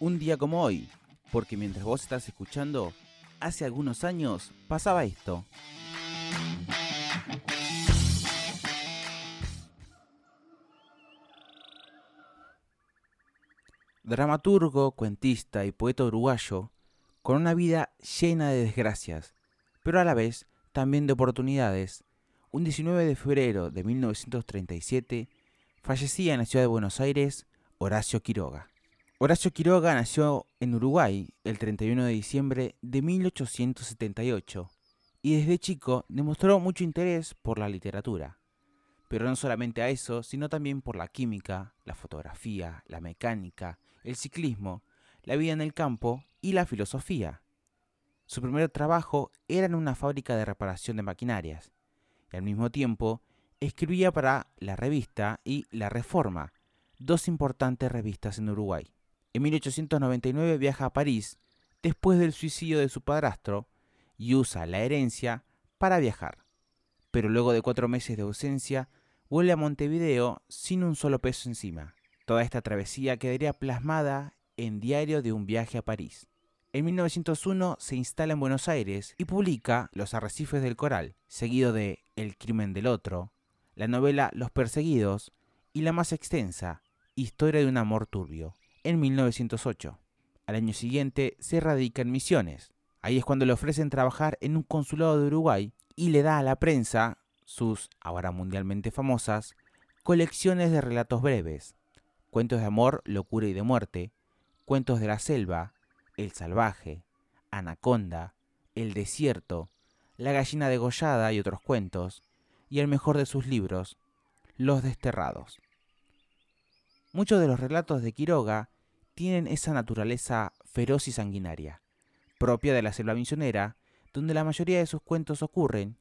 un día como hoy, porque mientras vos estás escuchando, hace algunos años pasaba esto. Dramaturgo, cuentista y poeta uruguayo, con una vida llena de desgracias, pero a la vez también de oportunidades, un 19 de febrero de 1937 fallecía en la ciudad de Buenos Aires Horacio Quiroga. Horacio Quiroga nació en Uruguay el 31 de diciembre de 1878 y desde chico demostró mucho interés por la literatura. Pero no solamente a eso, sino también por la química, la fotografía, la mecánica, el ciclismo, la vida en el campo y la filosofía. Su primer trabajo era en una fábrica de reparación de maquinarias y al mismo tiempo escribía para La Revista y La Reforma, dos importantes revistas en Uruguay. En 1899 viaja a París después del suicidio de su padrastro y usa la herencia para viajar. Pero luego de cuatro meses de ausencia, vuelve a Montevideo sin un solo peso encima. Toda esta travesía quedaría plasmada en Diario de un viaje a París. En 1901 se instala en Buenos Aires y publica Los arrecifes del coral, seguido de El crimen del otro, la novela Los perseguidos y la más extensa, Historia de un amor turbio en 1908. Al año siguiente se radica en Misiones. Ahí es cuando le ofrecen trabajar en un consulado de Uruguay y le da a la prensa sus, ahora mundialmente famosas, colecciones de relatos breves, cuentos de amor, locura y de muerte, cuentos de la selva, El salvaje, Anaconda, El desierto, La gallina degollada y otros cuentos, y el mejor de sus libros, Los desterrados. Muchos de los relatos de Quiroga tienen esa naturaleza feroz y sanguinaria, propia de la selva misionera, donde la mayoría de sus cuentos ocurren,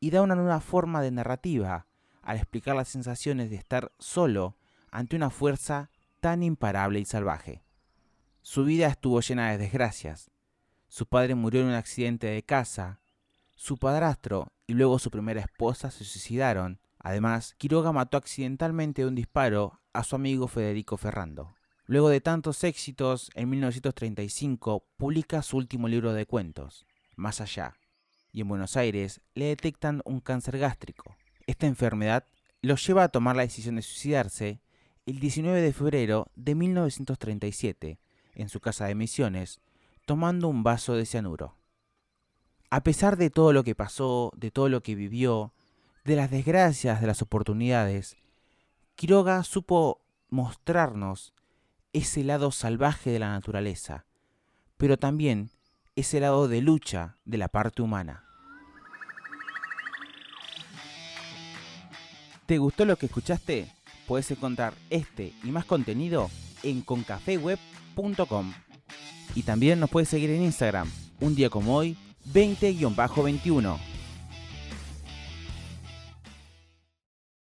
y da una nueva forma de narrativa al explicar las sensaciones de estar solo ante una fuerza tan imparable y salvaje. Su vida estuvo llena de desgracias. Su padre murió en un accidente de casa, su padrastro y luego su primera esposa se suicidaron. Además, Quiroga mató accidentalmente de un disparo a su amigo Federico Ferrando. Luego de tantos éxitos, en 1935 publica su último libro de cuentos, Más allá, y en Buenos Aires le detectan un cáncer gástrico. Esta enfermedad lo lleva a tomar la decisión de suicidarse el 19 de febrero de 1937 en su casa de Misiones, tomando un vaso de cianuro. A pesar de todo lo que pasó, de todo lo que vivió, de las desgracias, de las oportunidades, Quiroga supo mostrarnos ese lado salvaje de la naturaleza, pero también ese lado de lucha de la parte humana. ¿Te gustó lo que escuchaste? Puedes encontrar este y más contenido en concafeweb.com. Y también nos puedes seguir en Instagram, un día como hoy, 20-21.